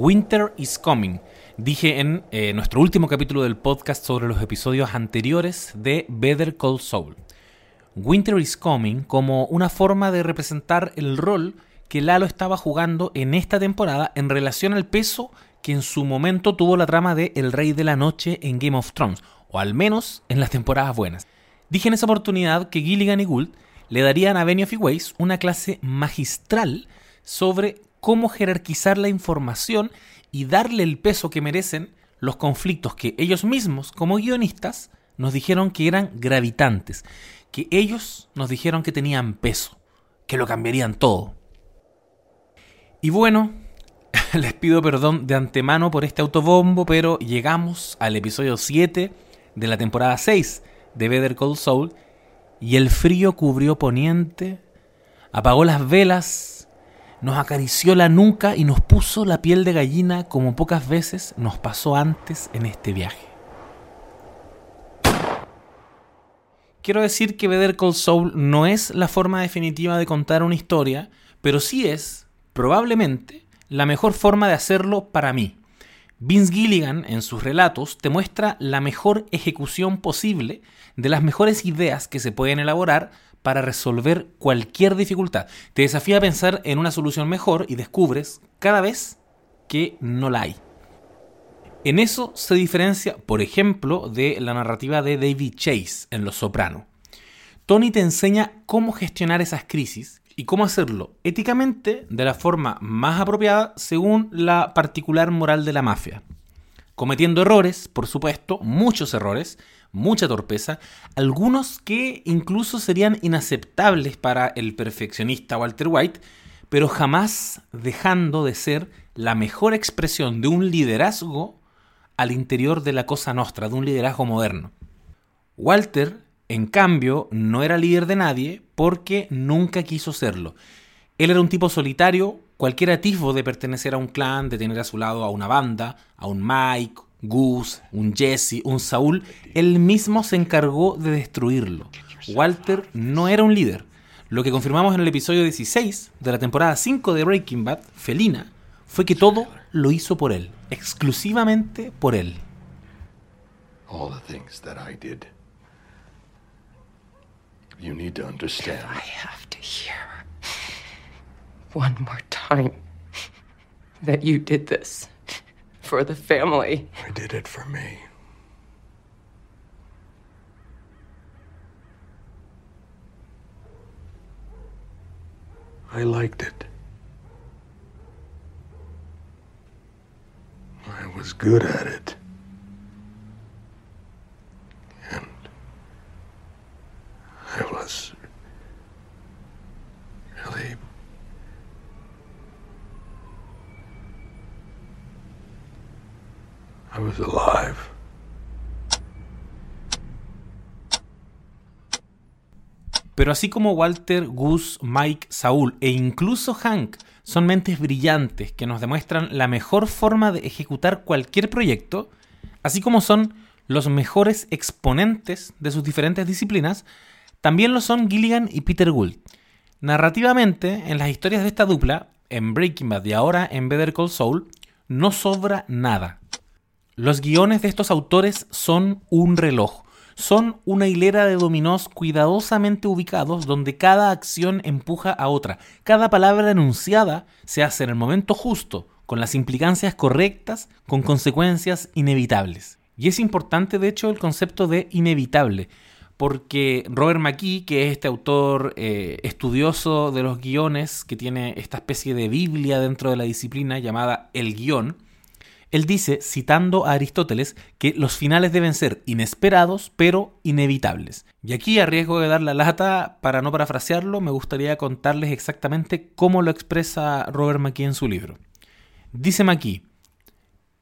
Winter is Coming. Dije en eh, nuestro último capítulo del podcast sobre los episodios anteriores de Better Call Saul. Winter is Coming como una forma de representar el rol que Lalo estaba jugando en esta temporada en relación al peso que en su momento tuvo la trama de El Rey de la Noche en Game of Thrones, o al menos en las temporadas buenas. Dije en esa oportunidad que Gilligan y Gould le darían a Benioff y Weiss una clase magistral sobre cómo jerarquizar la información y darle el peso que merecen los conflictos que ellos mismos, como guionistas, nos dijeron que eran gravitantes, que ellos nos dijeron que tenían peso, que lo cambiarían todo. Y bueno, les pido perdón de antemano por este autobombo, pero llegamos al episodio 7 de la temporada 6 de Better Call Saul y el frío cubrió poniente, apagó las velas, nos acarició la nuca y nos puso la piel de gallina como pocas veces nos pasó antes en este viaje. Quiero decir que Better Call Saul no es la forma definitiva de contar una historia, pero sí es, probablemente, la mejor forma de hacerlo para mí. Vince Gilligan en sus relatos te muestra la mejor ejecución posible de las mejores ideas que se pueden elaborar para resolver cualquier dificultad. Te desafía a pensar en una solución mejor y descubres cada vez que no la hay. En eso se diferencia, por ejemplo, de la narrativa de David Chase en Los Soprano. Tony te enseña cómo gestionar esas crisis y cómo hacerlo éticamente de la forma más apropiada según la particular moral de la mafia. Cometiendo errores, por supuesto, muchos errores, mucha torpeza, algunos que incluso serían inaceptables para el perfeccionista Walter White, pero jamás dejando de ser la mejor expresión de un liderazgo al interior de la cosa nostra, de un liderazgo moderno. Walter en cambio, no era líder de nadie porque nunca quiso serlo. Él era un tipo solitario, cualquier atisbo de pertenecer a un clan, de tener a su lado a una banda, a un Mike, Gus, un Jesse, un Saúl, él mismo se encargó de destruirlo. Walter no era un líder. Lo que confirmamos en el episodio 16 de la temporada 5 de Breaking Bad, Felina, fue que todo lo hizo por él, exclusivamente por él. All the things that I did. You need to understand. I have to hear one more time that you did this for the family. I did it for me. I liked it. I was good at it. Pero así como Walter, Gus, Mike, Saúl e incluso Hank son mentes brillantes que nos demuestran la mejor forma de ejecutar cualquier proyecto, así como son los mejores exponentes de sus diferentes disciplinas, también lo son Gilligan y Peter Gould. Narrativamente, en las historias de esta dupla, en Breaking Bad y ahora en Better Call Saul, no sobra nada. Los guiones de estos autores son un reloj. Son una hilera de dominós cuidadosamente ubicados donde cada acción empuja a otra. Cada palabra enunciada se hace en el momento justo, con las implicancias correctas, con consecuencias inevitables. Y es importante, de hecho, el concepto de inevitable, porque Robert McKee, que es este autor eh, estudioso de los guiones, que tiene esta especie de Biblia dentro de la disciplina llamada el guion, él dice, citando a Aristóteles, que los finales deben ser inesperados, pero inevitables. Y aquí, a riesgo de dar la lata, para no parafrasearlo, me gustaría contarles exactamente cómo lo expresa Robert McKee en su libro. Dice McKee,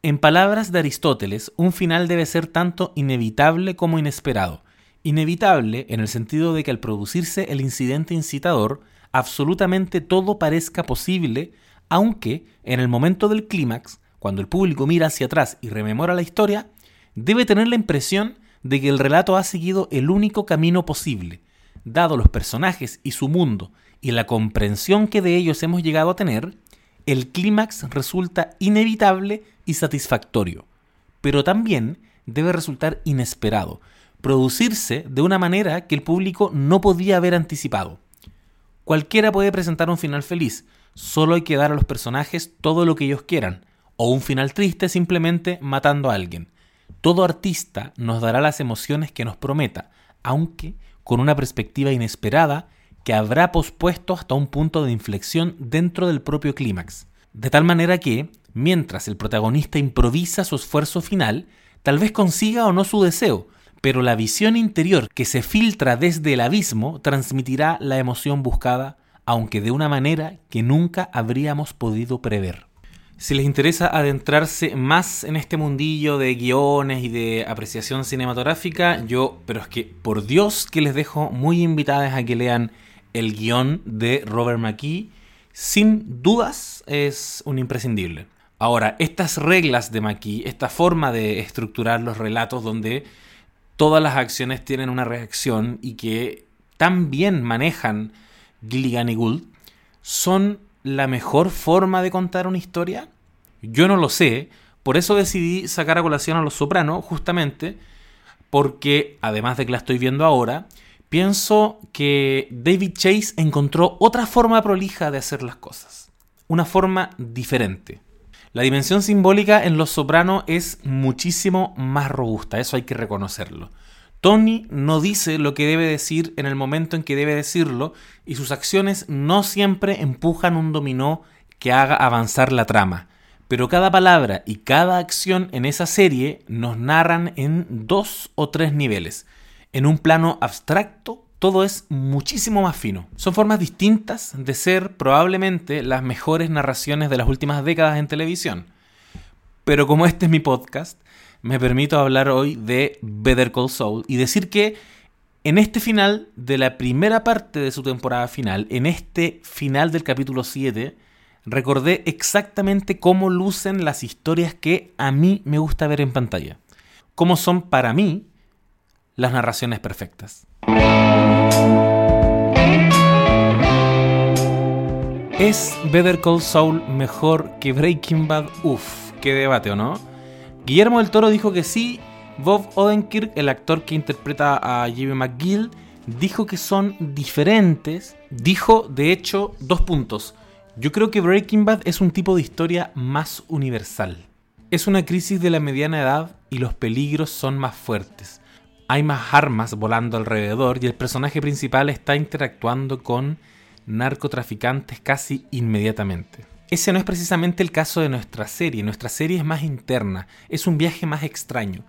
en palabras de Aristóteles, un final debe ser tanto inevitable como inesperado. Inevitable en el sentido de que al producirse el incidente incitador, absolutamente todo parezca posible, aunque en el momento del clímax cuando el público mira hacia atrás y rememora la historia, debe tener la impresión de que el relato ha seguido el único camino posible, dado los personajes y su mundo y la comprensión que de ellos hemos llegado a tener, el clímax resulta inevitable y satisfactorio, pero también debe resultar inesperado, producirse de una manera que el público no podía haber anticipado. Cualquiera puede presentar un final feliz, solo hay que dar a los personajes todo lo que ellos quieran, o un final triste simplemente matando a alguien. Todo artista nos dará las emociones que nos prometa, aunque con una perspectiva inesperada que habrá pospuesto hasta un punto de inflexión dentro del propio clímax. De tal manera que, mientras el protagonista improvisa su esfuerzo final, tal vez consiga o no su deseo, pero la visión interior que se filtra desde el abismo transmitirá la emoción buscada, aunque de una manera que nunca habríamos podido prever. Si les interesa adentrarse más en este mundillo de guiones y de apreciación cinematográfica, yo, pero es que por Dios que les dejo muy invitadas a que lean el guion de Robert McKee. Sin dudas es un imprescindible. Ahora, estas reglas de McKee, esta forma de estructurar los relatos donde todas las acciones tienen una reacción y que tan bien manejan Gilligan y Gould, son la mejor forma de contar una historia? Yo no lo sé, por eso decidí sacar a colación a Los Sopranos, justamente porque, además de que la estoy viendo ahora, pienso que David Chase encontró otra forma prolija de hacer las cosas, una forma diferente. La dimensión simbólica en Los Sopranos es muchísimo más robusta, eso hay que reconocerlo. Tony no dice lo que debe decir en el momento en que debe decirlo y sus acciones no siempre empujan un dominó que haga avanzar la trama. Pero cada palabra y cada acción en esa serie nos narran en dos o tres niveles. En un plano abstracto, todo es muchísimo más fino. Son formas distintas de ser probablemente las mejores narraciones de las últimas décadas en televisión. Pero como este es mi podcast, me permito hablar hoy de Better Call Saul y decir que en este final de la primera parte de su temporada final, en este final del capítulo 7, recordé exactamente cómo lucen las historias que a mí me gusta ver en pantalla. Cómo son para mí las narraciones perfectas. ¿Es Better Call Saul mejor que Breaking Bad? Uf, qué debate, ¿o no? Guillermo del Toro dijo que sí. Bob Odenkirk, el actor que interpreta a Jimmy McGill, dijo que son diferentes. Dijo, de hecho, dos puntos. Yo creo que Breaking Bad es un tipo de historia más universal. Es una crisis de la mediana edad y los peligros son más fuertes. Hay más armas volando alrededor y el personaje principal está interactuando con narcotraficantes casi inmediatamente. Ese no es precisamente el caso de nuestra serie. Nuestra serie es más interna, es un viaje más extraño.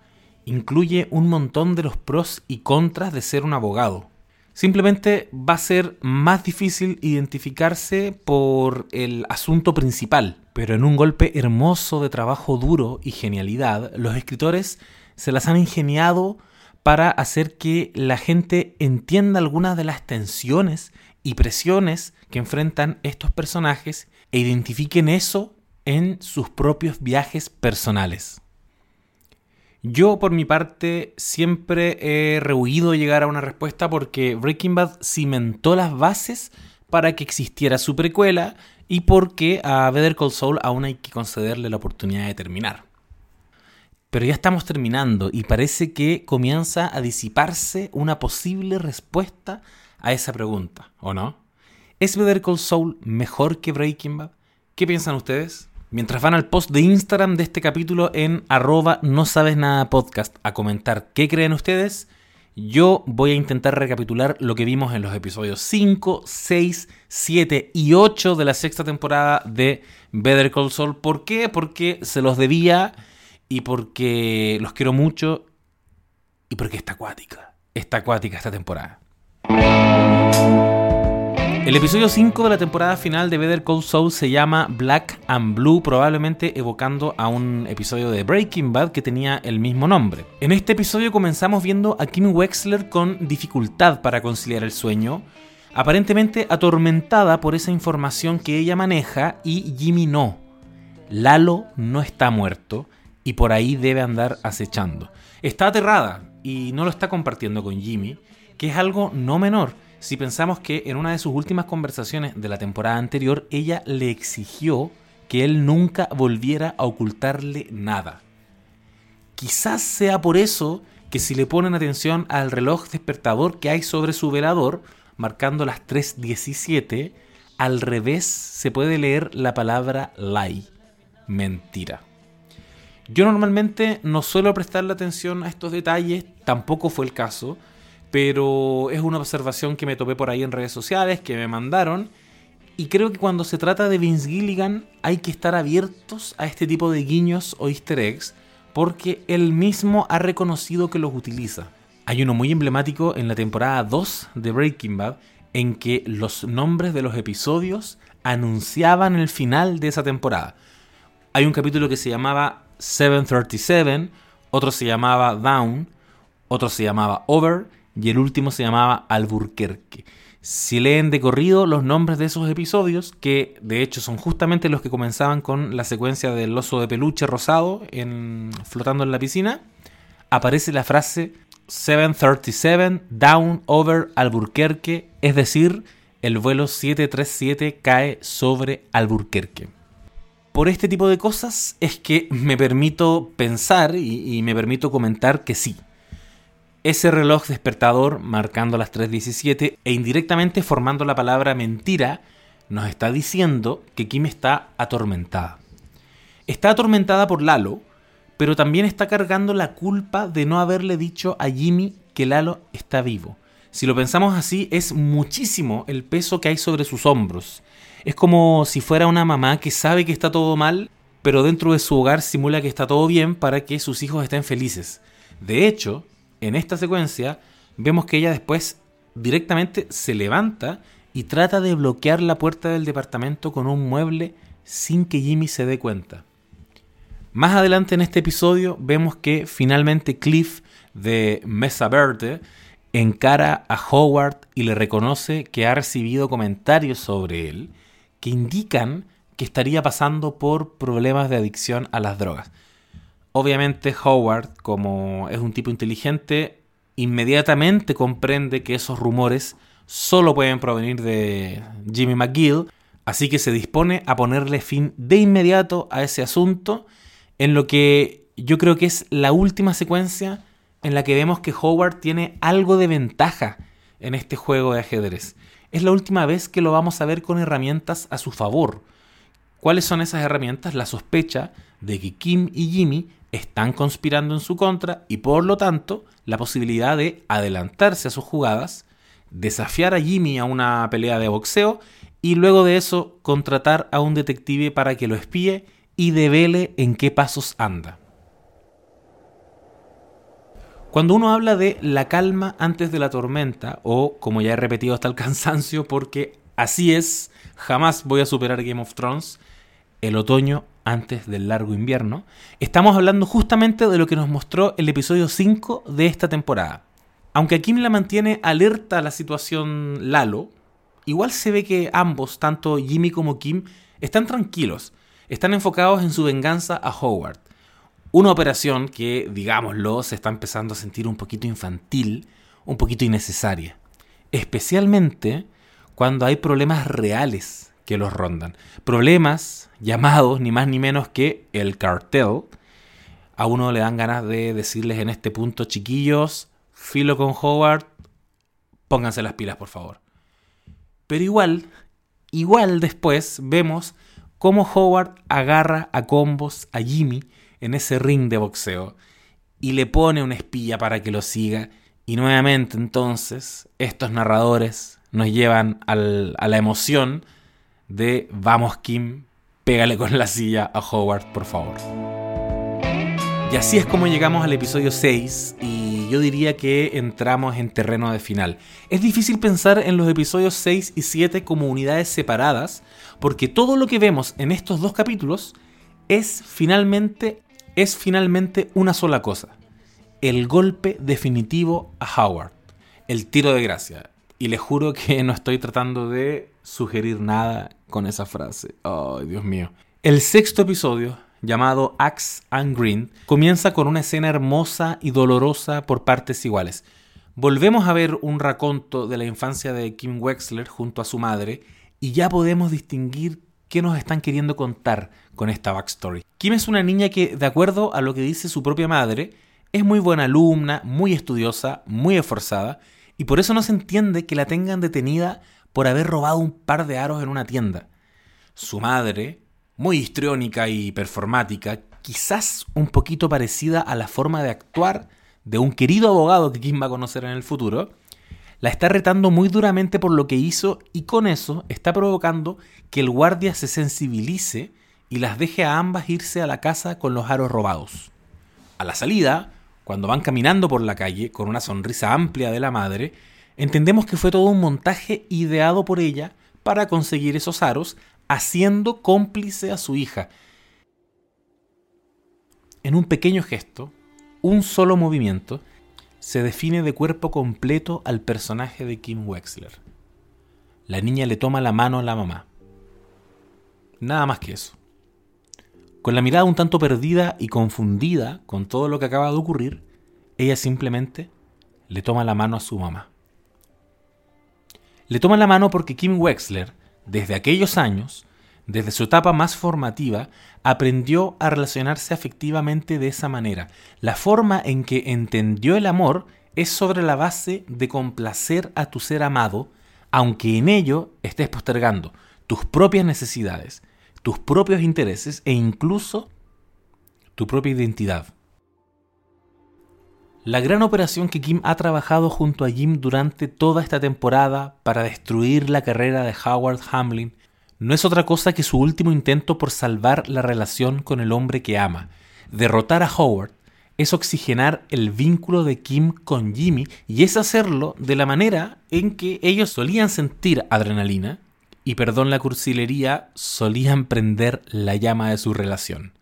Incluye un montón de los pros y contras de ser un abogado. Simplemente va a ser más difícil identificarse por el asunto principal, pero en un golpe hermoso de trabajo duro y genialidad, los escritores se las han ingeniado para hacer que la gente entienda algunas de las tensiones y presiones que enfrentan estos personajes e identifiquen eso en sus propios viajes personales. Yo por mi parte siempre he rehuido llegar a una respuesta porque Breaking Bad cimentó las bases para que existiera su precuela y porque a Better Call Saul aún hay que concederle la oportunidad de terminar. Pero ya estamos terminando y parece que comienza a disiparse una posible respuesta a esa pregunta, ¿o no? ¿Es Better Call Saul mejor que Breaking Bad? ¿Qué piensan ustedes? Mientras van al post de Instagram de este capítulo en arroba no sabes nada podcast a comentar qué creen ustedes, yo voy a intentar recapitular lo que vimos en los episodios 5, 6, 7 y 8 de la sexta temporada de Better Call Saul. ¿Por qué? Porque se los debía y porque los quiero mucho y porque está acuática. Está acuática esta temporada. El episodio 5 de la temporada final de Better Call Saul se llama Black and Blue, probablemente evocando a un episodio de Breaking Bad que tenía el mismo nombre. En este episodio comenzamos viendo a Kim Wexler con dificultad para conciliar el sueño, aparentemente atormentada por esa información que ella maneja y Jimmy no. Lalo no está muerto y por ahí debe andar acechando. Está aterrada y no lo está compartiendo con Jimmy, que es algo no menor si pensamos que en una de sus últimas conversaciones de la temporada anterior ella le exigió que él nunca volviera a ocultarle nada. Quizás sea por eso que si le ponen atención al reloj despertador que hay sobre su velador, marcando las 3.17, al revés se puede leer la palabra lie, mentira. Yo normalmente no suelo prestarle atención a estos detalles, tampoco fue el caso, pero es una observación que me topé por ahí en redes sociales, que me mandaron, y creo que cuando se trata de Vince Gilligan hay que estar abiertos a este tipo de guiños o easter eggs, porque él mismo ha reconocido que los utiliza. Hay uno muy emblemático en la temporada 2 de Breaking Bad, en que los nombres de los episodios anunciaban el final de esa temporada. Hay un capítulo que se llamaba 737, otro se llamaba Down, otro se llamaba Over y el último se llamaba Alburquerque. Si leen de corrido los nombres de esos episodios, que de hecho son justamente los que comenzaban con la secuencia del oso de peluche rosado en, flotando en la piscina, aparece la frase 737 Down Over Alburquerque, es decir, el vuelo 737 cae sobre Alburquerque por este tipo de cosas es que me permito pensar y, me permito comentar que sí. Ese reloj despertador marcando las 3.17 e indirectamente formando la palabra mentira nos está diciendo que Kim está atormentada. Está atormentada por Lalo, pero también está cargando la culpa de no haberle dicho a Jimmy que Lalo está vivo. Si lo pensamos así, es muchísimo el peso que hay sobre sus hombros. Es como si fuera una mamá que sabe que está todo mal, pero dentro de su hogar simula que está todo bien para que sus hijos estén felices. De hecho, en esta secuencia, vemos que ella después directamente se levanta y trata de bloquear la puerta del departamento con un mueble sin que Jimmy se dé cuenta. Más adelante en este episodio vemos que finalmente Cliff de Mesa Verde encara a Howard y le reconoce que ha recibido comentarios sobre él que indican que estaría pasando por problemas de adicción a las drogas. Obviamente Howard, como es un tipo inteligente, inmediatamente comprende que esos rumores solo pueden provenir de Jimmy McGill, así que se dispone a ponerle fin de inmediato a ese asunto, en lo que yo creo que es la última secuencia en la que vemos que Howard tiene algo de ventaja en este juego de ajedrez es la última vez que lo vamos a ver con herramientas a su favor. ¿Cuáles son esas herramientas? La sospecha de que Kim y Jimmy están conspirando en su contra y por lo tanto la posibilidad de adelantarse a sus jugadas, desafiar a Jimmy a una pelea de boxeo y luego de eso contratar a un detective para que lo espíe y devele en qué pasos anda. Cuando uno habla de la calma antes de la tormenta, o como ya he repetido hasta el cansancio, porque así es, jamás voy a superar Game of Thrones, el otoño antes del largo invierno, estamos hablando justamente de lo que nos mostró el episodio 5 de esta temporada. Aunque Kim la mantiene alerta a la situación Lalo, igual se ve que ambos, tanto Jimmy como Kim, están tranquilos, están enfocados en su venganza a Howard. Una operación que, digámoslo, se está empezando a sentir un poquito infantil, un poquito innecesaria. Especialmente cuando hay problemas reales que los rondan. Problemas llamados ni más ni menos que el cartel. A uno le dan ganas de decirles en este punto, chiquillos, filo con Howard, pónganse las pilas por favor. Pero igual, igual después vemos cómo Howard agarra a combos a Jimmy en ese ring de boxeo y le pone una espía para que lo siga. Y nuevamente entonces estos narradores nos llevan a la emoción de vamos Kim, pégale con la silla a Howard, por favor. Y así es como llegamos al episodio 6 y yo diría que entramos en terreno de final. Es difícil pensar en los episodios 6 y 7 como unidades separadas porque todo lo que vemos en estos dos capítulos es finalmente es finalmente una sola cosa, el golpe definitivo a Howard, el tiro de gracia. Y le juro que no estoy tratando de sugerir nada con esa frase. Oh, Dios mío. El sexto episodio, llamado Axe and Green, comienza con una escena hermosa y dolorosa por partes iguales. Volvemos a ver un raconto de la infancia de Kim Wexler junto a su madre y ya podemos distinguir qué nos están queriendo contar con esta backstory. Kim es una niña que, de acuerdo a lo que dice su propia madre, es muy buena alumna, muy estudiosa, muy esforzada, y por eso no se entiende que la tengan detenida por haber robado un par de aros en una tienda. Su madre, muy histriónica y performática, quizás un poquito parecida a la forma de actuar de un querido abogado que Kim va a conocer en el futuro, la está retando muy duramente por lo que hizo y con eso está provocando que el guardia se sensibilice y las deje a ambas irse a la casa con los aros robados. A la salida, cuando van caminando por la calle con una sonrisa amplia de la madre, entendemos que fue todo un montaje ideado por ella para conseguir esos aros, haciendo cómplice a su hija. En un pequeño gesto, un solo movimiento, se define de cuerpo completo al personaje de Kim Wexler. La niña le toma la mano a la mamá. Nada más que eso. Con la mirada un tanto perdida y confundida con todo lo que acaba de ocurrir, ella simplemente le toma la mano a su mamá. Le toma la mano porque Kim Wexler, desde aquellos años, desde su etapa más formativa, aprendió a relacionarse afectivamente de esa manera. La forma en que entendió el amor es sobre la base de complacer a tu ser amado, aunque en ello estés postergando tus propias necesidades, tus propios intereses e incluso tu propia identidad. La gran operación que Kim ha trabajado junto a Jim durante toda esta temporada para destruir la carrera de Howard Hamlin no es otra cosa que su último intento por salvar la relación con el hombre que ama. Derrotar a Howard es oxigenar el vínculo de Kim con Jimmy y es hacerlo de la manera en que ellos solían sentir adrenalina y perdón la cursilería, solían prender la llama de su relación,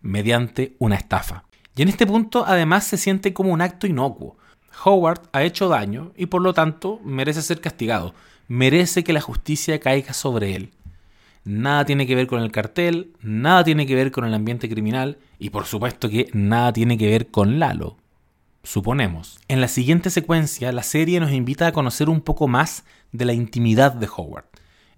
mediante una estafa. Y en este punto además se siente como un acto inocuo. Howard ha hecho daño y por lo tanto merece ser castigado, merece que la justicia caiga sobre él nada tiene que ver con el cartel, nada tiene que ver con el ambiente criminal y por supuesto que nada tiene que ver con Lalo. Suponemos. En la siguiente secuencia, la serie nos invita a conocer un poco más de la intimidad de Howard.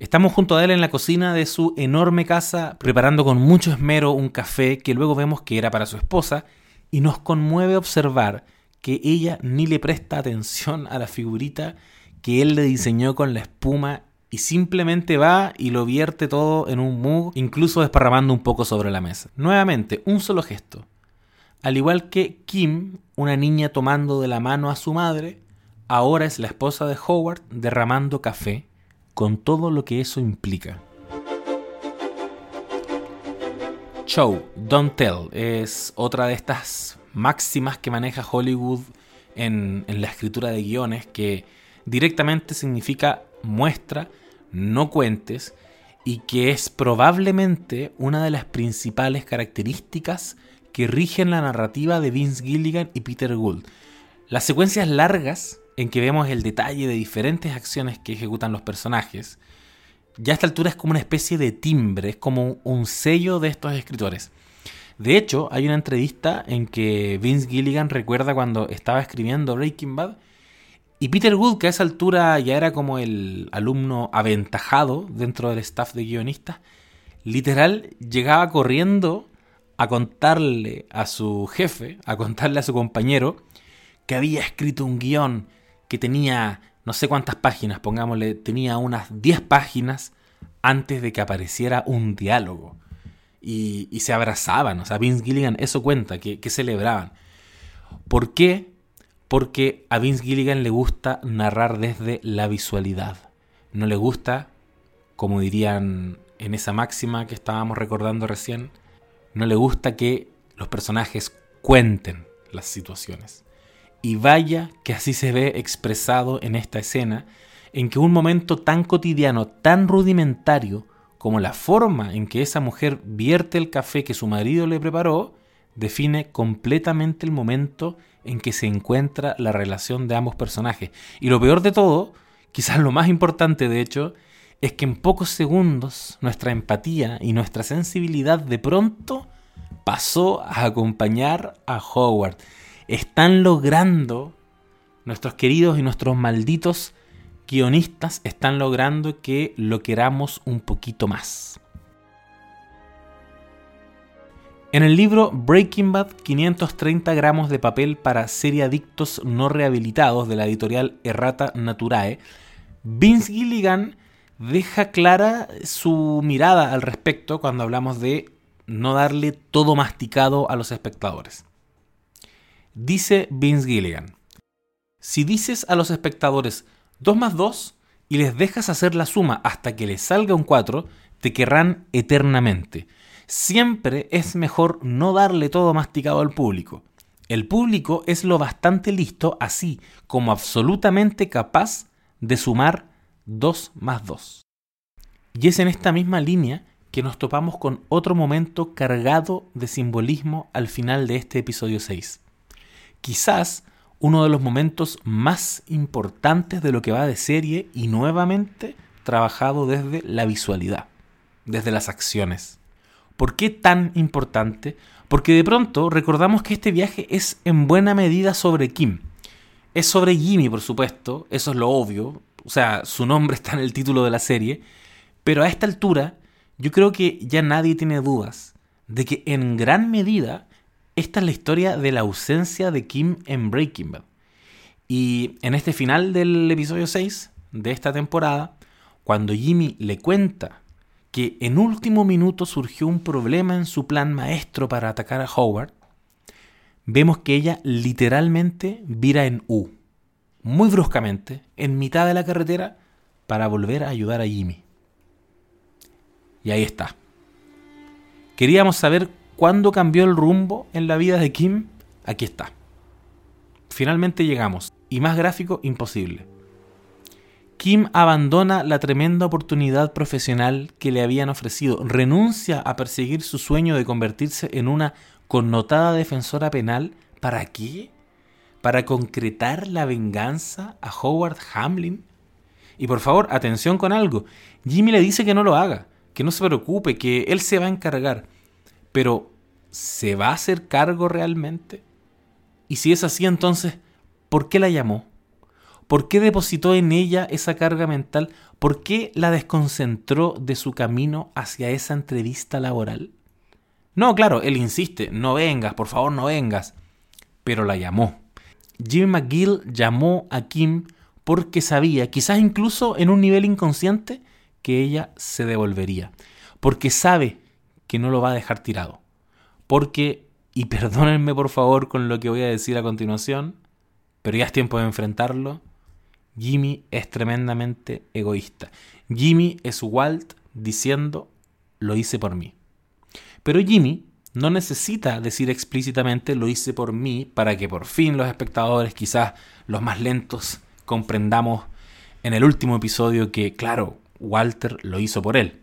Estamos junto a él en la cocina de su enorme casa, preparando con mucho esmero un café que luego vemos que era para su esposa, y nos conmueve observar que ella ni le presta atención a la figurita que él le diseñó con la espuma y simplemente va y lo vierte todo en un mug, incluso desparramando un poco sobre la mesa. Nuevamente, un solo gesto. Al igual que Kim, una niña tomando de la mano a su madre, ahora es la esposa de Howard derramando café, con todo lo que eso implica. Show, don't tell, es otra de estas máximas que maneja Hollywood en, en la escritura de guiones que directamente significa muestra no cuentes y que es probablemente una de las principales características que rigen la narrativa de Vince Gilligan y Peter Gould. Las secuencias largas en que vemos el detalle de diferentes acciones que ejecutan los personajes, ya a esta altura es como una especie de timbre, es como un sello de estos escritores. De hecho, hay una entrevista en que Vince Gilligan recuerda cuando estaba escribiendo Breaking Bad y Peter Wood, que a esa altura ya era como el alumno aventajado dentro del staff de guionistas, literal llegaba corriendo a contarle a su jefe, a contarle a su compañero, que había escrito un guion que tenía no sé cuántas páginas, pongámosle, tenía unas 10 páginas antes de que apareciera un diálogo. Y, se abrazaban, o sea, Vince Gilligan eso cuenta, que, que celebraban. ¿Por qué? porque a Vince Gilligan le gusta narrar desde la visualidad. No le gusta, como dirían en esa máxima que estábamos recordando recién, no le gusta que los personajes cuenten las situaciones. Y vaya que así se ve expresado en esta escena, en que un momento tan cotidiano, tan rudimentario, como la forma en que esa mujer vierte el café que su marido le preparó, define completamente el momento en que se encuentra la relación de ambos personajes. Y lo peor de todo, quizás lo más importante de hecho, es que en pocos segundos nuestra empatía y nuestra sensibilidad de pronto pasó a acompañar a Howard. Están logrando, nuestros queridos y nuestros malditos guionistas están logrando que lo queramos un poquito más. En el libro Breaking Bad, 530 gramos de papel para seriadictos no rehabilitados de la editorial Errata Naturae, Vince Gilligan deja clara su mirada al respecto cuando hablamos de no darle todo masticado a los espectadores. Dice Vince Gilligan, si dices a los espectadores 2 más 2 y les dejas hacer la suma hasta que les salga un 4, te querrán eternamente siempre es mejor no darle todo masticado al público. El público es lo bastante listo, así como absolutamente capaz de sumar 2 más 2. Y es en esta misma línea que nos topamos con otro momento cargado de simbolismo al final de este episodio 6. Quizás uno de los momentos más importantes de lo que va de serie y nuevamente trabajado desde la visualidad, desde las acciones. ¿Por qué tan importante? Porque de pronto recordamos que este viaje es en buena medida sobre Kim. Es sobre Jimmy, por supuesto, eso es lo obvio, o sea, su nombre está en el título de la serie, pero a esta altura yo creo que ya nadie tiene dudas de que en gran medida esta es la historia de la ausencia de Kim en Breaking Bad. Y en este final del episodio 6 de esta temporada, cuando Jimmy le cuenta que en último minuto surgió un problema en su plan maestro para atacar a Howard, vemos que ella literalmente vira en U, muy bruscamente, en mitad de la carretera, para volver a ayudar a Jimmy. Y ahí está. Queríamos saber cuándo cambió el rumbo en la vida de Kim. Aquí está. Finalmente llegamos. Y más gráfico, imposible. Kim abandona la tremenda oportunidad profesional que le habían ofrecido, renuncia a perseguir su sueño de convertirse en una connotada defensora penal. ¿Para qué? ¿Para concretar la venganza a Howard Hamlin? Y por favor, atención con algo. Jimmy le dice que no lo haga, que no se preocupe, que él se va a encargar. Pero, ¿se va a hacer cargo realmente? Y si es así, entonces, ¿por qué la llamó? ¿Por qué depositó en ella esa carga mental? ¿Por qué la desconcentró de su camino hacia esa entrevista laboral? No, claro, él insiste, no vengas, por favor no vengas. Pero la llamó. Jimmy McGill llamó a Kim porque sabía, quizás incluso en un nivel inconsciente, que ella se devolvería. Porque sabe que no lo va a dejar tirado. Porque, y perdónenme por favor con lo que voy a decir a continuación, pero ya es tiempo de enfrentarlo, Jimmy es tremendamente egoísta. Jimmy es Walt diciendo, lo hice por mí. Pero Jimmy no necesita decir explícitamente lo hice por mí para que por fin los espectadores, quizás los más lentos, comprendamos en el último episodio que, claro, Walter lo hizo por él.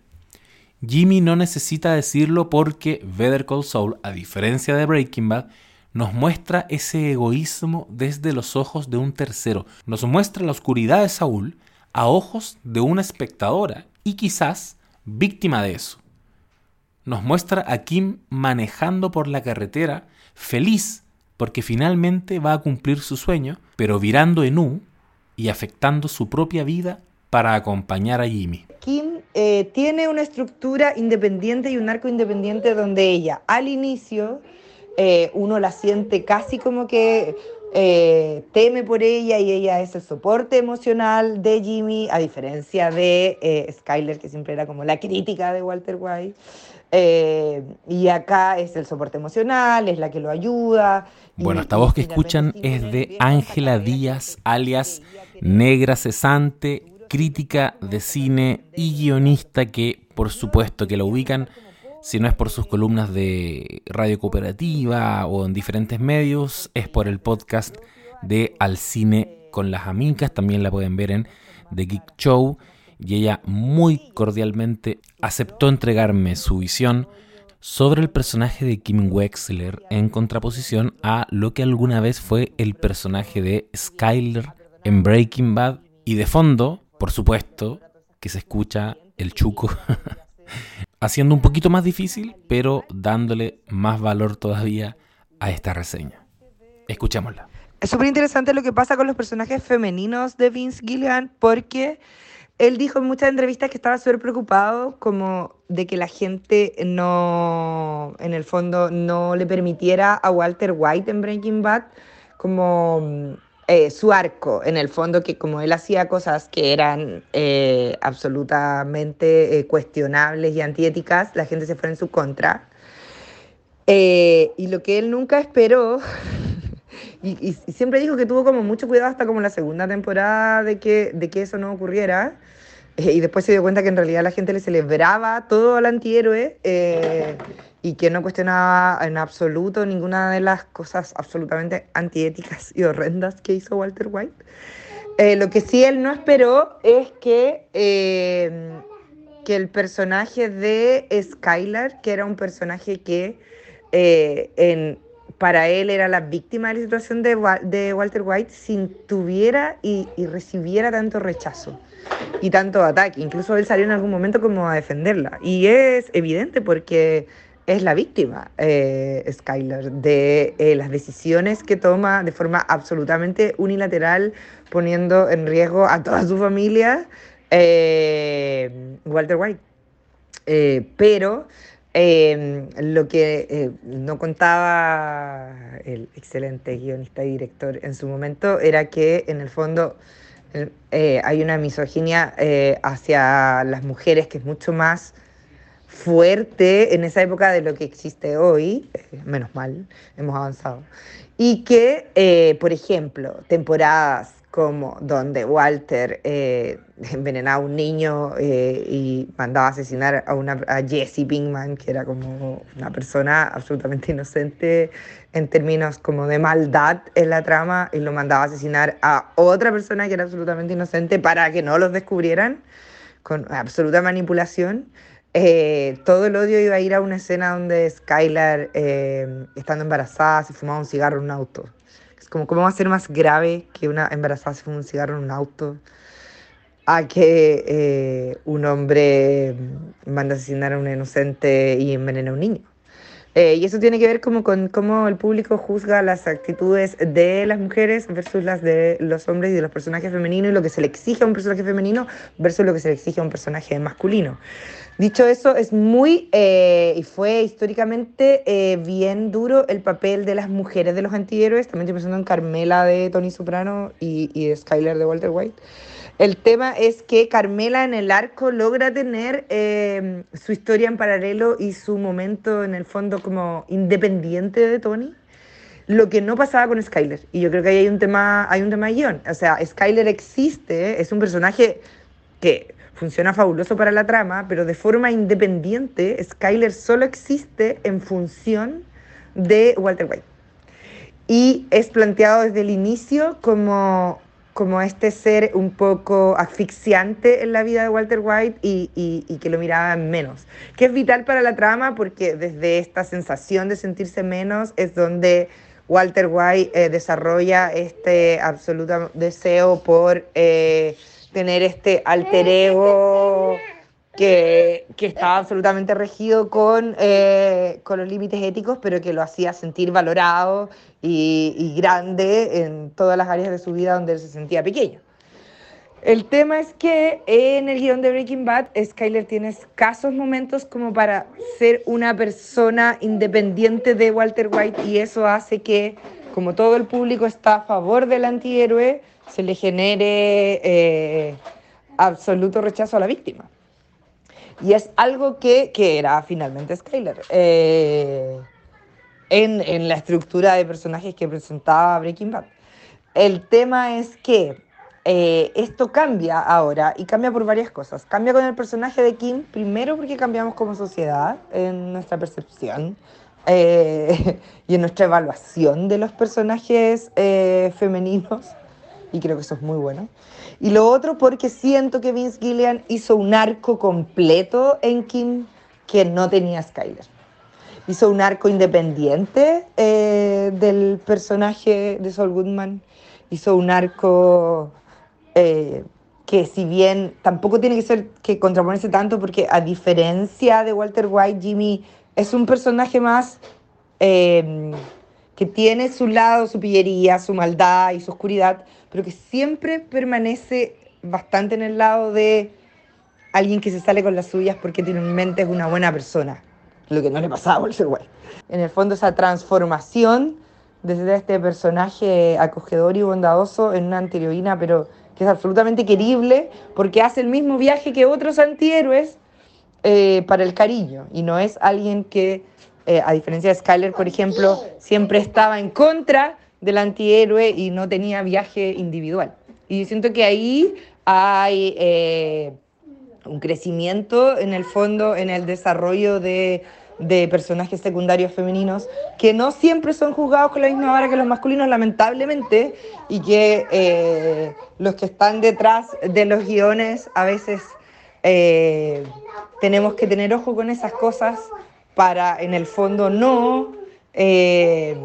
Jimmy no necesita decirlo porque Better Call Saul, a diferencia de Breaking Bad, nos muestra ese egoísmo desde los ojos de un tercero, nos muestra la oscuridad de Saúl a ojos de una espectadora y quizás víctima de eso. Nos muestra a Kim manejando por la carretera, feliz porque finalmente va a cumplir su sueño, pero virando en U y afectando su propia vida para acompañar a Jimmy. Kim eh, tiene una estructura independiente y un arco independiente donde ella al inicio eh, uno la siente casi como que eh, teme por ella y ella es el soporte emocional de Jimmy, a diferencia de eh, Skyler, que siempre era como la crítica de Walter White. y acá es el soporte emocional, es la que lo ayuda. Bueno, esta voz que escuchan es de Ángela Díaz, alias Negra Cesante, crítica de cine y guionista que, por supuesto, que la ubican si no es por sus columnas de radio cooperativa o en diferentes medios, es por el podcast de Al Cine con las Amigas. También la pueden ver en The Geek Show. Y ella muy cordialmente aceptó entregarme su visión sobre el personaje de Kim Wexler en contraposición a lo que alguna vez fue el personaje de Skyler en Breaking Bad. Y de fondo, por supuesto, que se escucha el chuco haciendo un poquito más difícil, pero dándole más valor todavía a esta reseña. Escuchémosla. Es súper interesante lo que pasa con los personajes femeninos de Vince Gilligan porque él dijo en muchas entrevistas que estaba súper preocupado como de que la gente no, en el fondo, no le permitiera a Walter White en Breaking Bad como eh, su arco, en el fondo, que como él hacía cosas que eran eh, absolutamente eh, cuestionables y antiéticas, la gente se fue en su contra. Y lo que él nunca esperó, y, y- siempre dijo que tuvo como mucho cuidado hasta como la segunda temporada de que, de que eso no ocurriera, y después se dio cuenta que en realidad la gente le celebraba todo al antihéroe y que no cuestionaba en absoluto ninguna de las cosas absolutamente antiéticas y horrendas que hizo Walter White. Eh, lo que sí él no esperó es que, eh, que el personaje de Skylar, que era un personaje que eh, en, para él era la víctima de la situación de, de Walter White, sin tuviera y, y recibiera tanto rechazo y tanto ataque. Incluso él salió en algún momento como a defenderla. Y es evidente porque es la víctima, eh, Skylar, de eh, las decisiones que toma de forma absolutamente unilateral, poniendo en riesgo a toda su familia, eh, Walter White. Eh, pero eh, lo que no contaba el excelente guionista y director en su momento era que en el fondo hay una misoginia hacia las mujeres que es mucho más fuerte en esa época de lo que existe hoy, eh, menos mal, hemos avanzado, y que, eh, por ejemplo, temporadas como donde Walter eh, envenenaba a un niño eh, y mandaba a asesinar a, una, a Jesse Pinkman, que era como una persona absolutamente inocente en términos como de maldad en la trama, y lo mandaba a asesinar a otra persona que era absolutamente inocente para que no los descubrieran, con absoluta manipulación. Eh, todo el odio iba a ir a una escena donde Skylar, eh, estando embarazada, se fumaba un cigarro en un auto. Es como, ¿cómo va a ser más grave que una embarazada se fume un cigarro en un auto? A que eh, un hombre manda a asesinar a un inocente y envenena a un niño. Eh, y eso tiene que ver como con cómo el público juzga las actitudes de las mujeres versus las de los hombres y de los personajes femeninos y lo que se le exige a un personaje femenino versus lo que se le exige a un personaje masculino. Dicho eso, es muy, eh, y fue históricamente eh, bien duro el papel de las mujeres de los antihéroes, también estoy pensando en Carmela de Tony Soprano y, y Skyler de Walter White. El tema es que Carmela en el arco logra tener eh, su historia en paralelo y su momento en el fondo como independiente de Tony, lo que no pasaba con Skyler. Y yo creo que ahí hay un tema, hay un tema guion. O sea, Skyler existe, es un personaje que funciona fabuloso para la trama, pero de forma independiente, Skyler solo existe en función de Walter White. Y es planteado desde el inicio como, como este ser un poco asfixiante en la vida de Walter White y, y, que lo miraban menos. Que es vital para la trama porque desde esta sensación de sentirse menos es donde Walter White eh, desarrolla este absoluto deseo por eh, tener este alter ego que, que estaba absolutamente regido con, eh, con los límites éticos, pero que lo hacía sentir valorado y, y grande en todas las áreas de su vida donde él se sentía pequeño. El tema es que en el guion de Breaking Bad, Skyler tiene escasos momentos como para ser una persona independiente de Walter White y eso hace que, como todo el público está a favor del antihéroe, se le genere eh, absoluto rechazo a la víctima. Y es algo que, que era finalmente Skyler. Eh, en, en la estructura de personajes que presentaba Breaking Bad. El tema es que eh, esto cambia ahora y cambia por varias cosas. Cambia con el personaje de Kim, primero porque cambiamos como sociedad en nuestra percepción eh, y en nuestra evaluación de los personajes femeninos, y creo que eso es muy bueno. Y lo otro porque siento que Vince Gillian hizo un arco completo en Kim que no tenía Skyler. Hizo un arco independiente eh, del personaje de Saul Goodman. Hizo un arco eh, que si bien tampoco tiene que ser que contraponerse tanto porque a diferencia de Walter White, Jimmy es un personaje más eh, que tiene su lado, su pillería, su maldad y su oscuridad, pero que siempre permanece bastante en el lado de alguien que se sale con las suyas porque tiene en mente es una buena persona, lo que no le pasaba a Walter White. En el fondo esa transformación desde este personaje acogedor y bondadoso en una antiheroína, pero que es absolutamente querible porque hace el mismo viaje que otros antihéroes eh, para el cariño y no es alguien que, eh, a diferencia de Skyler, por ejemplo, siempre estaba en contra del antihéroe y no tenía viaje individual. Y siento que ahí hay eh, un crecimiento en el fondo, en el desarrollo de, de personajes secundarios femeninos que no siempre son juzgados con la misma vara que los masculinos, lamentablemente, y que eh, los que están detrás de los guiones a veces eh, tenemos que tener ojo con esas cosas para, en el fondo, no eh,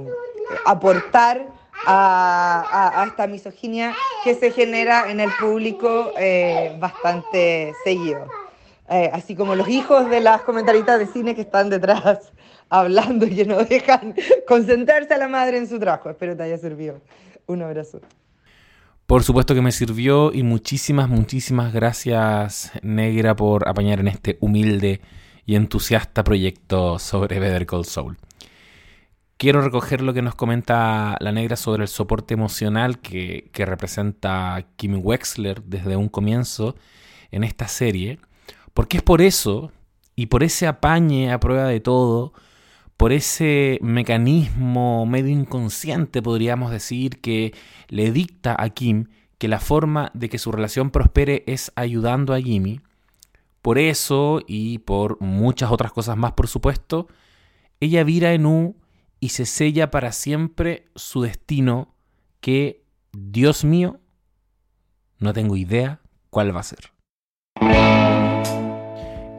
aportar a, esta misoginia que se genera en el público eh, bastante seguido. Eh, así como los hijos de las comentaristas de cine que están detrás hablando y que no dejan concentrarse a la madre en su trabajo. Espero te haya servido. Un abrazo. Por supuesto que me sirvió y muchísimas, muchísimas gracias, Negra, por apañar en este humilde y entusiasta proyecto sobre Better Call Saul. Quiero recoger lo que nos comenta la Negra sobre el soporte emocional que, que representa Kim Wexler desde un comienzo en esta serie, porque es por eso y por ese apañe a prueba de todo, por ese mecanismo medio inconsciente, podríamos decir, que le dicta a Kim que la forma de que su relación prospere es ayudando a Jimmy. Por eso y por muchas otras cosas más, por supuesto, ella vira en U y se sella para siempre su destino que, Dios mío, no tengo idea cuál va a ser.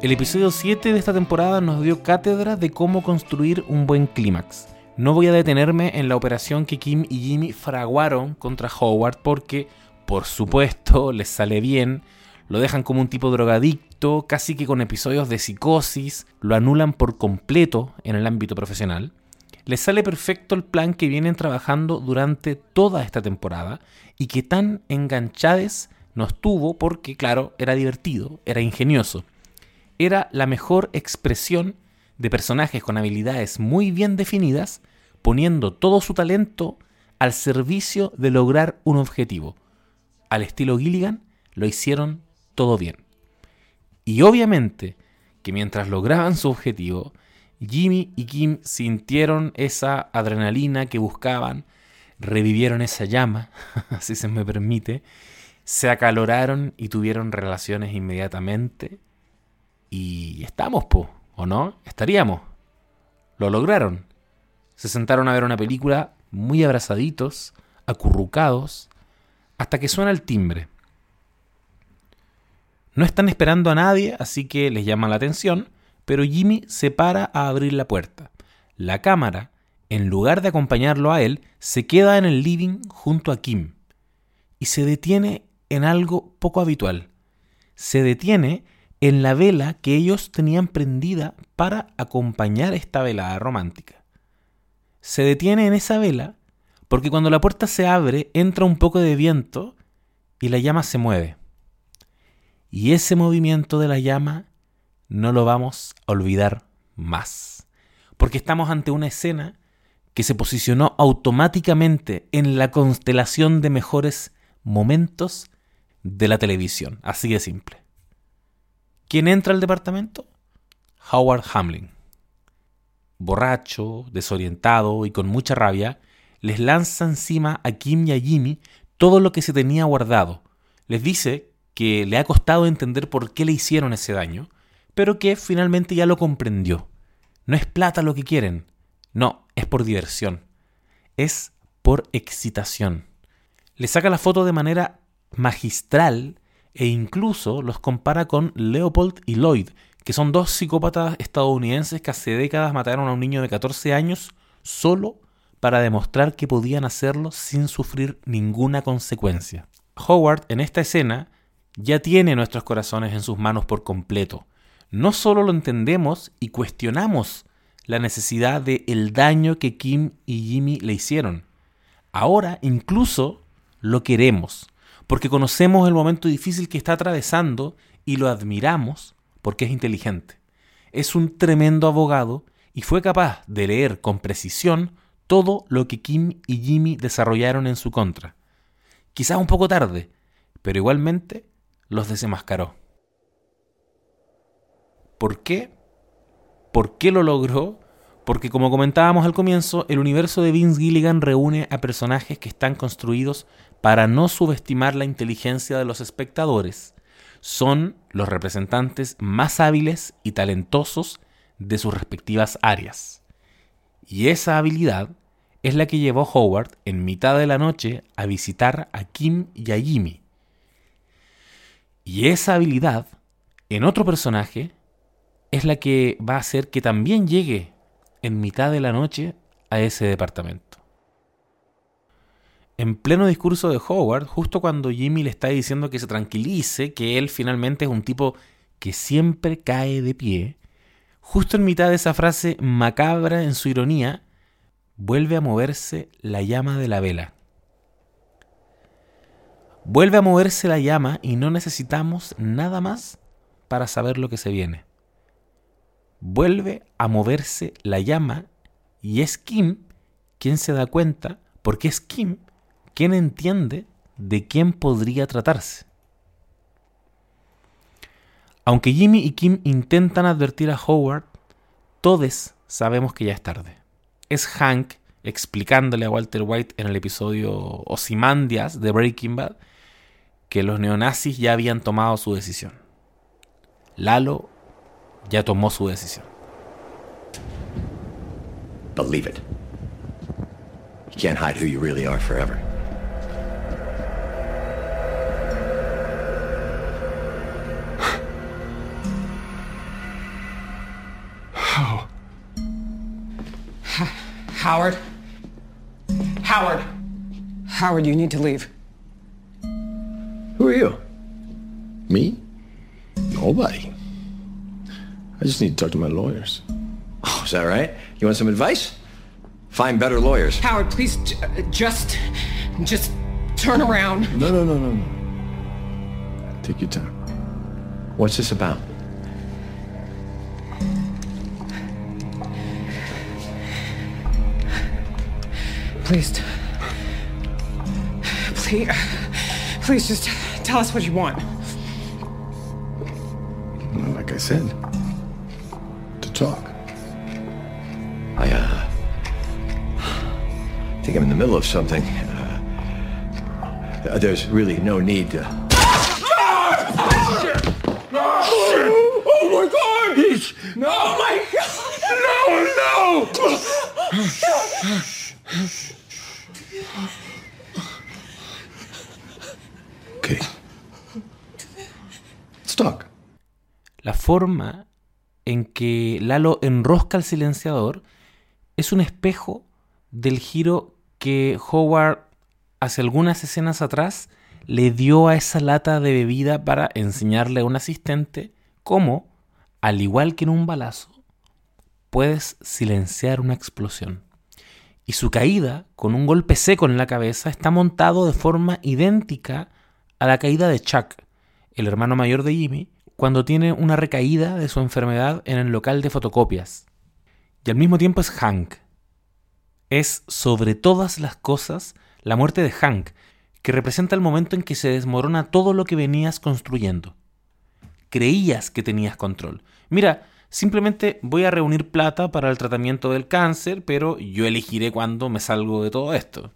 El episodio 7 de esta temporada nos dio cátedra de cómo construir un buen clímax. No voy a detenerme en la operación que Kim y Jimmy fraguaron contra Howard porque, por supuesto, les sale bien, lo dejan como un tipo drogadicto, casi que con episodios de psicosis, lo anulan por completo en el ámbito profesional. Les sale perfecto el plan que vienen trabajando durante toda esta temporada y que tan enganchades nos tuvo porque, claro, era divertido, era ingenioso era la mejor expresión de personajes con habilidades muy bien definidas, poniendo todo su talento al servicio de lograr un objetivo. Al estilo Gilligan, lo hicieron todo bien. Y obviamente que mientras lograban su objetivo, Jimmy y Kim sintieron esa adrenalina que buscaban, revivieron esa llama, si se me permite, se acaloraron y tuvieron relaciones inmediatamente y estamos, po, ¿o no? Estaríamos. Lo lograron. Se sentaron a ver una película muy abrazaditos, acurrucados, hasta que suena el timbre. No están esperando a nadie, así que les llama la atención, pero Jimmy se para a abrir la puerta. La cámara, en lugar de acompañarlo a él, se queda en el living junto a Kim y se detiene en algo poco habitual. Se detiene en la vela que ellos tenían prendida para acompañar esta velada romántica. Se detiene en esa vela porque cuando la puerta se abre entra un poco de viento y la llama se mueve. Y ese movimiento de la llama no lo vamos a olvidar más. Porque estamos ante una escena que se posicionó automáticamente en la constelación de mejores momentos de la televisión. Así de simple. ¿Quién entra al departamento? Howard Hamlin. Borracho, desorientado y con mucha rabia, les lanza encima a Kim y a Jimmy todo lo que se tenía guardado. Les dice que le ha costado entender por qué le hicieron ese daño, pero que finalmente ya lo comprendió. No es plata lo que quieren, no, es por diversión, es por excitación. Le saca la foto de manera magistral e incluso los compara con Leopold y Lloyd, que son dos psicópatas estadounidenses que hace décadas mataron a un niño de 14 años solo para demostrar que podían hacerlo sin sufrir ninguna consecuencia. Howard en esta escena ya tiene nuestros corazones en sus manos por completo. No solo lo entendemos y cuestionamos la necesidad de el daño que Kim y Jimmy le hicieron. Ahora incluso lo queremos, porque conocemos el momento difícil que está atravesando y lo admiramos porque es inteligente. Es un tremendo abogado y fue capaz de leer con precisión todo lo que Kim y Jimmy desarrollaron en su contra. Quizás un poco tarde, pero igualmente los desenmascaró. ¿Por qué? ¿Por qué lo logró? Porque como comentábamos al comienzo, el universo de Vince Gilligan reúne a personajes que están construidos para no subestimar la inteligencia de los espectadores. Son los representantes más hábiles y talentosos de sus respectivas áreas. Y esa habilidad es la que llevó Howard en mitad de la noche a visitar a Kim y a Jimmy. Y esa habilidad, en otro personaje, es la que va a hacer que también llegue en mitad de la noche a ese departamento. En pleno discurso de Howard, justo cuando Jimmy le está diciendo que se tranquilice, que él finalmente es un tipo que siempre cae de pie, justo en mitad de esa frase macabra en su ironía, vuelve a moverse la llama de la vela. Vuelve a moverse la llama y no necesitamos nada más para saber lo que se viene vuelve a moverse la llama y es Kim quien se da cuenta, porque es Kim quien entiende de quién podría tratarse. Aunque Jimmy y Kim intentan advertir a Howard, todos sabemos que ya es tarde. Es Hank explicándole a Walter White en el episodio Osimandias de Breaking Bad que los neonazis ya habían tomado su decisión. Lalo ya tomó su decisión. Believe it. You can't hide who you really are forever. How? Howard. Howard. Howard, you need to leave. Who are you? Me? Nobody. I just need to talk to my lawyers. Oh, is that right? You want some advice? Find better lawyers. Howard, please j- uh, just. just turn around. No, no, no, no, no. Take your time. What's this about? Please. t- Please. Please just tell us what you want. Well, like I said, to talk. I, uh, think I'm in the middle of something. Uh, there's really no need to. Okay. La forma en que Lalo enrosca el silenciador es un espejo del giro que Howard hace algunas escenas atrás le dio a esa lata de bebida para enseñarle a un asistente cómo, al igual que en un balazo, puedes silenciar una explosión. Y su caída, con un golpe seco en la cabeza, está montado de forma idéntica a la caída de Chuck, el hermano mayor de Jimmy, cuando tiene una recaída de su enfermedad en el local de fotocopias. Y al mismo tiempo es Hank. Es sobre todas las cosas la muerte de Hank, que representa el momento en que se desmorona todo lo que venías construyendo. Creías que tenías control. Mira, simplemente voy a reunir plata para el tratamiento del cáncer, pero yo elegiré cuándo me salgo de todo esto.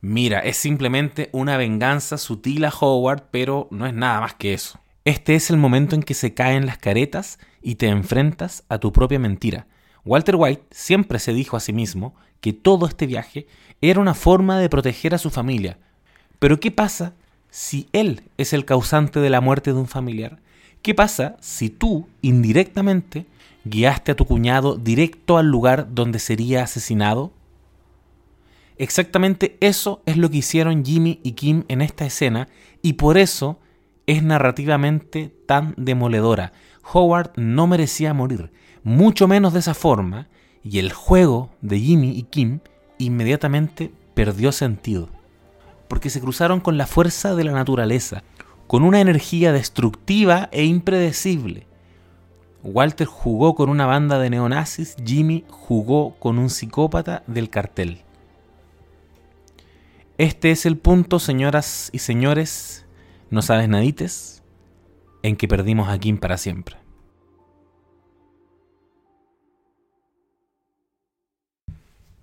Mira, es simplemente una venganza sutil a Howard, pero no es nada más que eso. Este es el momento en que se caen las caretas y te enfrentas a tu propia mentira. Walter White siempre se dijo a sí mismo que todo este viaje era una forma de proteger a su familia. Pero ¿qué pasa si él es el causante de la muerte de un familiar? ¿Qué pasa si tú, indirectamente, guiaste a tu cuñado directo al lugar donde sería asesinado? Exactamente eso es lo que hicieron Jimmy y Kim en esta escena y por eso es narrativamente tan demoledora. Howard no merecía morir, mucho menos de esa forma, y el juego de Jimmy y Kim inmediatamente perdió sentido. porque se cruzaron con la fuerza de la naturaleza, con una energía destructiva e impredecible. Walter jugó con una banda de neonazis, Jimmy jugó con un psicópata del cartel. Este es el punto, señoras y señores, no sabes nadites, en que perdimos a Kim para siempre.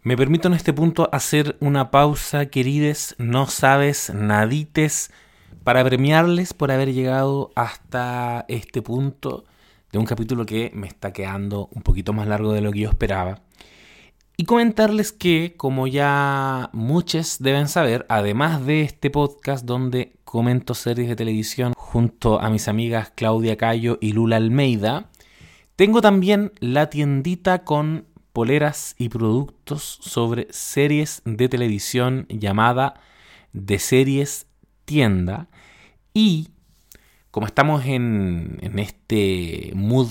Me permito en este punto hacer una pausa, querides, no sabes nadites, para premiarles por haber llegado hasta este punto de un capítulo que me está quedando un poquito más largo de lo que yo esperaba. Y comentarles que, como ya muchos deben saber, además de este podcast donde comento series de televisión junto a mis amigas Claudia Cayo y Lula Almeida, tengo también la tiendita con poleras y productos sobre series de televisión llamada De Series Tienda. Y como estamos en, en este mood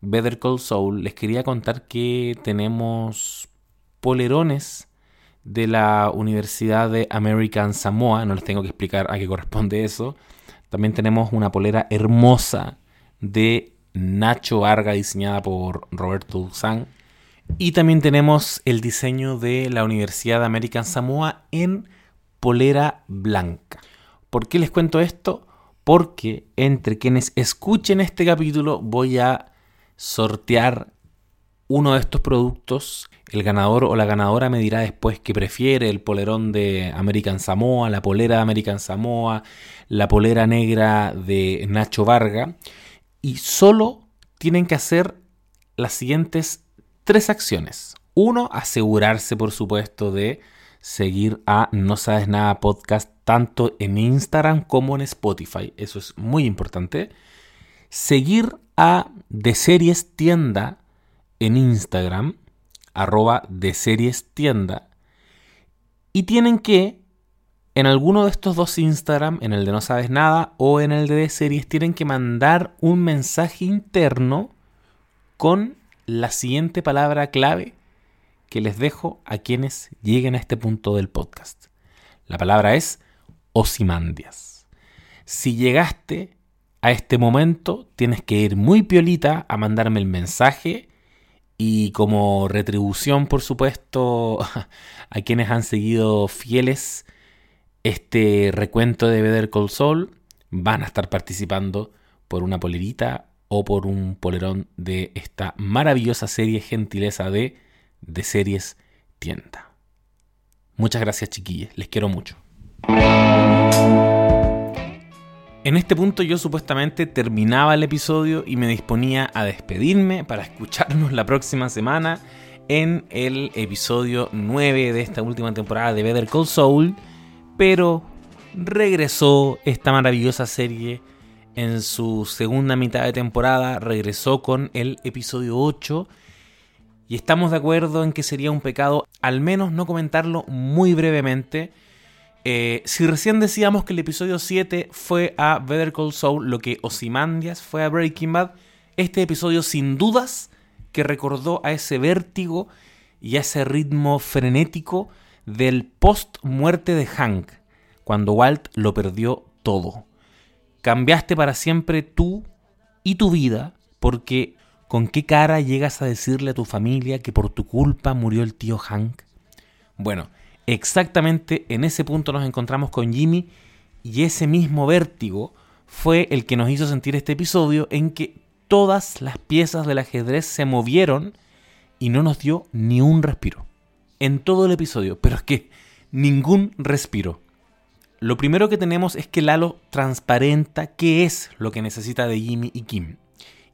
Better Call Soul, les quería contar que tenemos polerones de la Universidad de American Samoa. No les tengo que explicar a qué corresponde eso. También tenemos una polera hermosa de Nacho Varga diseñada por Roberto Duzán. Y también tenemos el diseño de la Universidad de American Samoa en polera blanca. ¿Por qué les cuento esto? Porque entre quienes escuchen este capítulo voy a sortear uno de estos productos, el ganador o la ganadora me dirá después que prefiere el polerón de American Samoa, la polera de American Samoa, la polera negra de Nacho Varga. Y solo tienen que hacer las siguientes tres acciones. Uno, asegurarse, por supuesto, de seguir a No Sabes Nada Podcast tanto en Instagram como en Spotify. Eso es muy importante. Seguir a De Series Tienda en Instagram, arroba de series tienda, y tienen que, en alguno de estos dos Instagram, en el de no sabes nada o en el de, de series, tienen que mandar un mensaje interno con la siguiente palabra clave que les dejo a quienes lleguen a este punto del podcast. La palabra es Osimandias. Si llegaste a este momento, tienes que ir muy piolita a mandarme el mensaje y como retribución, por supuesto, a quienes han seguido fieles este recuento de Better Call Saul, van a estar participando por una polerita o por un polerón de esta maravillosa serie gentileza de, de series tienda. Muchas gracias chiquillos, les quiero mucho. En este punto yo supuestamente terminaba el episodio y me disponía a despedirme para escucharnos la próxima semana en el episodio 9 de esta última temporada de Better Call Saul, pero regresó esta maravillosa serie en su segunda mitad de temporada, regresó con el episodio 8 y estamos de acuerdo en que sería un pecado al menos no comentarlo muy brevemente eh, si recién decíamos que el episodio 7 fue a Better Call Saul lo que Ozymandias fue a Breaking Bad, este episodio sin dudas que recordó a ese vértigo y a ese ritmo frenético del post-muerte de Hank, cuando Walt lo perdió todo. Cambiaste para siempre tú y tu vida, porque ¿con qué cara llegas a decirle a tu familia que por tu culpa murió el tío Hank? Bueno, Exactamente en ese punto nos encontramos con Jimmy y ese mismo vértigo fue el que nos hizo sentir este episodio en que todas las piezas del ajedrez se movieron y no nos dio ni un respiro. En todo el episodio, pero es que ningún respiro. Lo primero que tenemos es que Lalo transparenta qué es lo que necesita de Jimmy y Kim.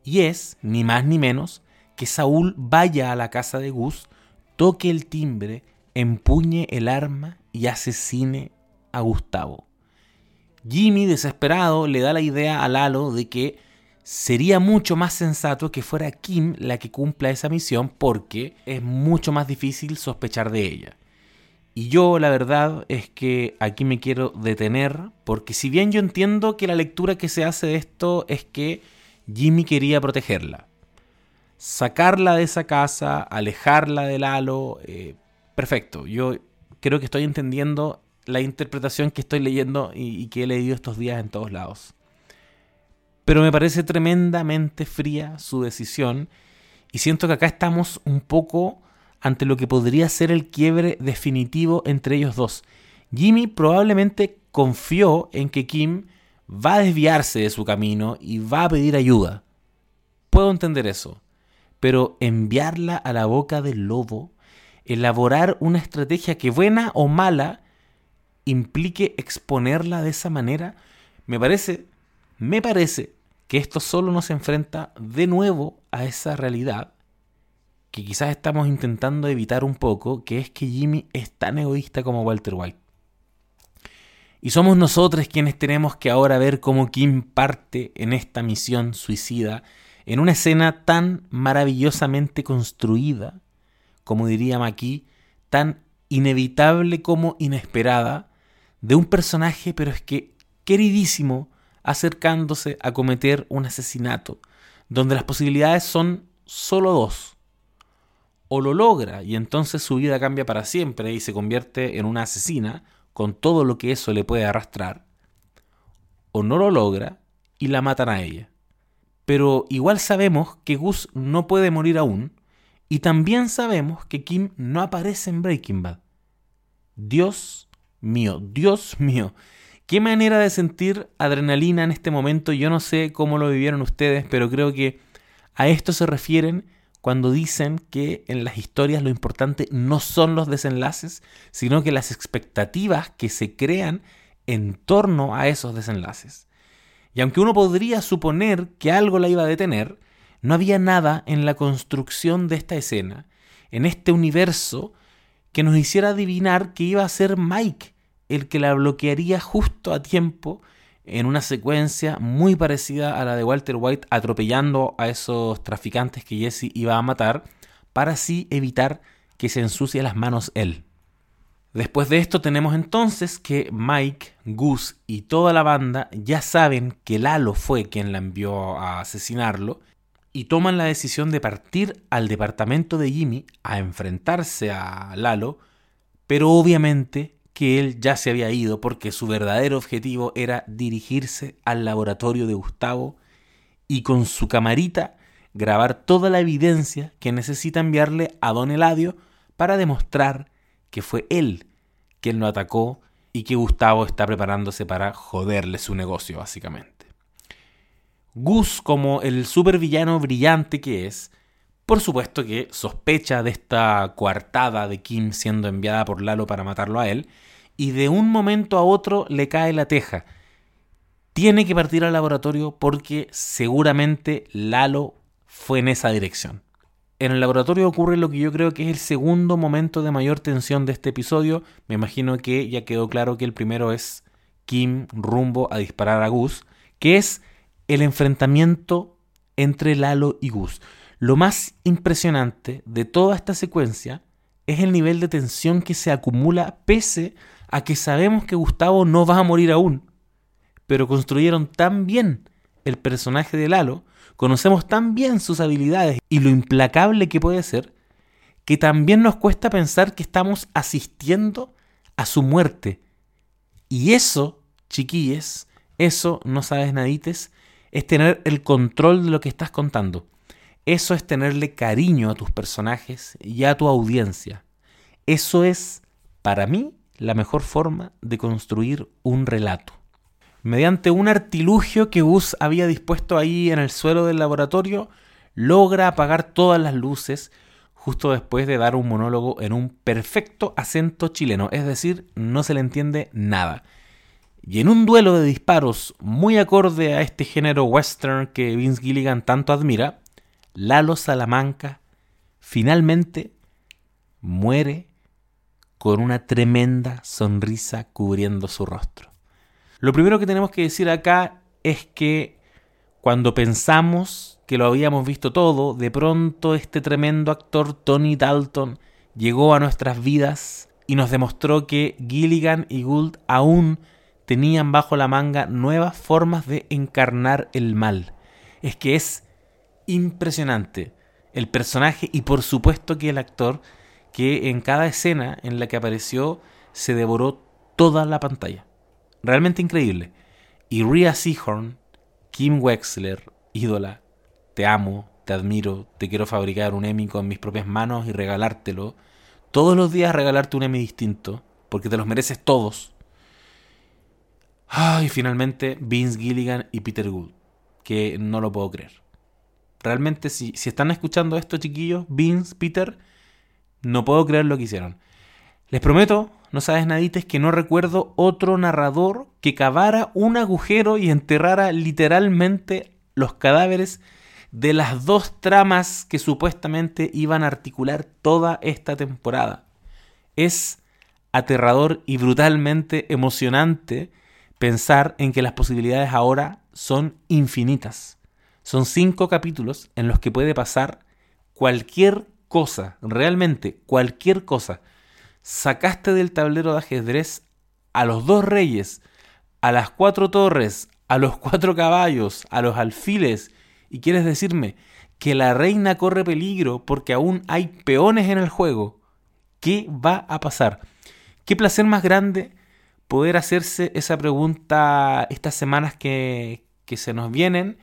Y es, ni más ni menos, que Saúl vaya a la casa de Gus, toque el timbre empuñe el arma y asesine a Gustavo. Jimmy, desesperado, le da la idea a Lalo de que sería mucho más sensato que fuera Kim la que cumpla esa misión porque es mucho más difícil sospechar de ella. Y yo la verdad es que aquí me quiero detener porque si bien yo entiendo que la lectura que se hace de esto es que Jimmy quería protegerla, sacarla de esa casa, alejarla de Lalo, eh, perfecto. Yo creo que estoy entendiendo la interpretación que estoy leyendo y, que he leído estos días en todos lados. Pero me parece tremendamente fría su decisión y siento que acá estamos un poco ante lo que podría ser el quiebre definitivo entre ellos dos. Jimmy probablemente confió en que Kim va a desviarse de su camino y va a pedir ayuda. Puedo entender eso, pero enviarla a la boca del lobo, elaborar una estrategia que buena o mala implique exponerla de esa manera, me parece, me parece que esto solo nos enfrenta de nuevo a esa realidad que quizás estamos intentando evitar un poco, que es que Jimmy es tan egoísta como Walter White. Y somos nosotros quienes tenemos que ahora ver cómo Kim parte en esta misión suicida, en una escena tan maravillosamente construida, como diría Maki, tan inevitable como inesperada, de un personaje, pero es que queridísimo, acercándose a cometer un asesinato, donde las posibilidades son solo dos. O lo logra y entonces su vida cambia para siempre y se convierte en una asesina, con todo lo que eso le puede arrastrar, o no lo logra y la matan a ella. Pero igual sabemos que Gus no puede morir aún, y también sabemos que Kim no aparece en Breaking Bad. Dios mío, Dios mío, qué manera de sentir adrenalina en este momento. Yo no sé cómo lo vivieron ustedes, pero creo que a esto se refieren cuando dicen que en las historias lo importante no son los desenlaces, sino que las expectativas que se crean en torno a esos desenlaces. Y aunque uno podría suponer que algo la iba a detener, no había nada en la construcción de esta escena, en este universo, que nos hiciera adivinar que iba a ser Mike el que la bloquearía justo a tiempo en una secuencia muy parecida a la de Walter White atropellando a esos traficantes que Jesse iba a matar para así evitar que se ensucie las manos él. Después de esto tenemos entonces que Mike, Gus y toda la banda ya saben que Lalo fue quien la envió a asesinarlo y toman la decisión de partir al departamento de Jimmy a enfrentarse a Lalo, pero obviamente que él ya se había ido porque su verdadero objetivo era dirigirse al laboratorio de Gustavo y con su camarita grabar toda la evidencia que necesita enviarle a don Eladio para demostrar que fue él quien lo atacó y que Gustavo está preparándose para joderle su negocio, básicamente. Gus, como el supervillano brillante que es, por supuesto que sospecha de esta coartada de Kim siendo enviada por Lalo para matarlo a él, y de un momento a otro le cae la teja. Tiene que partir al laboratorio porque seguramente Lalo fue en esa dirección. En el laboratorio ocurre lo que yo creo que es el segundo momento de mayor tensión de este episodio. Me imagino que ya quedó claro que el primero es Kim rumbo a disparar a Gus, que es el enfrentamiento entre Lalo y Gus. Lo más impresionante de toda esta secuencia es el nivel de tensión que se acumula pese a que sabemos que Gustavo no va a morir aún. Pero construyeron tan bien el personaje de Lalo, conocemos tan bien sus habilidades y lo implacable que puede ser, que también nos cuesta pensar que estamos asistiendo a su muerte. Y eso, chiquilles, eso, no sabes nadites, es tener el control de lo que estás contando. Eso es tenerle cariño a tus personajes y a tu audiencia. Eso es, para mí, la mejor forma de construir un relato. Mediante un artilugio que Gus había dispuesto ahí en el suelo del laboratorio, logra apagar todas las luces justo después de dar un monólogo en un perfecto acento chileno, es decir, no se le entiende nada. Y en un duelo de disparos muy acorde a este género western que Vince Gilligan tanto admira, Lalo Salamanca finalmente muere con una tremenda sonrisa cubriendo su rostro. Lo primero que tenemos que decir acá es que cuando pensamos que lo habíamos visto todo, de pronto este tremendo actor Tony Dalton llegó a nuestras vidas y nos demostró que Gilligan y Gould aún tenían bajo la manga nuevas formas de encarnar el mal. Es que es impresionante el personaje y por supuesto que el actor que en cada escena en la que apareció se devoró toda la pantalla. Realmente increíble. Y Rhea Seahorn, Kim Wexler, ídola, te amo, te admiro, te quiero fabricar un Emmy con mis propias manos y regalártelo. Todos los días regalarte un Emmy distinto, porque te los mereces todos. Ay, finalmente Vince Gilligan y Peter Gould, que no lo puedo creer. Realmente, si, si están escuchando esto, chiquillos, Vince, Peter, no puedo creer lo que hicieron. Les prometo, no sabes nadites, que no recuerdo otro narrador que cavara un agujero y enterrara literalmente los cadáveres de las dos tramas que supuestamente iban a articular toda esta temporada. Es aterrador y brutalmente emocionante pensar en que las posibilidades ahora son infinitas. Son cinco capítulos en los que puede pasar cualquier cosa, realmente cualquier cosa. Sacaste del tablero de ajedrez a los dos reyes, a las cuatro torres, a los cuatro caballos, a los alfiles, y quieres decirme que la reina corre peligro porque aún hay peones en el juego. ¿Qué va a pasar? ¿Qué placer más grande poder hacerse esa pregunta estas semanas que, que se nos vienen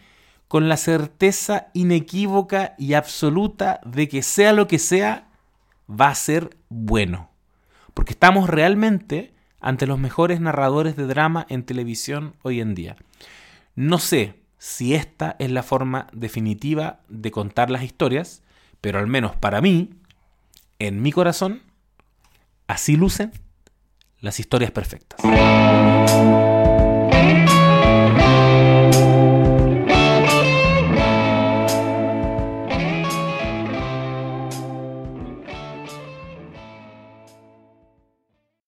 con la certeza inequívoca y absoluta de que sea lo que sea, va a ser bueno. Porque estamos realmente ante los mejores narradores de drama en televisión hoy en día. No sé si esta es la forma definitiva de contar las historias, pero al menos para mí, en mi corazón, así lucen las historias perfectas.